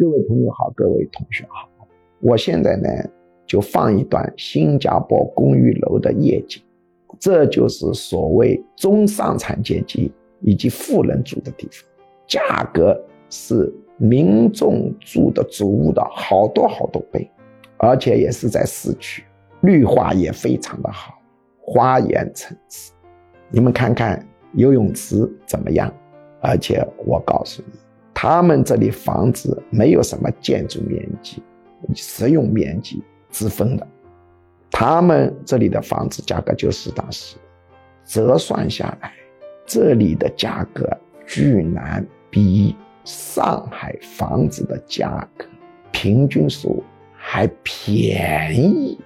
各位朋友好，各位同学好，我现在呢就放一段新加坡公寓楼的夜景，这就是所谓中上产阶级以及富人住的地方，价格是民众住的主屋的好多好多倍，而且也是在市区，绿化也非常的好，花园城市，你们看看游泳池怎么样？而且我告诉你。他们这里房子没有什么建筑面积、实用面积之分的，他们这里的房子价格就实打实，折算下来，这里的价格居然比上海房子的价格平均数还便宜。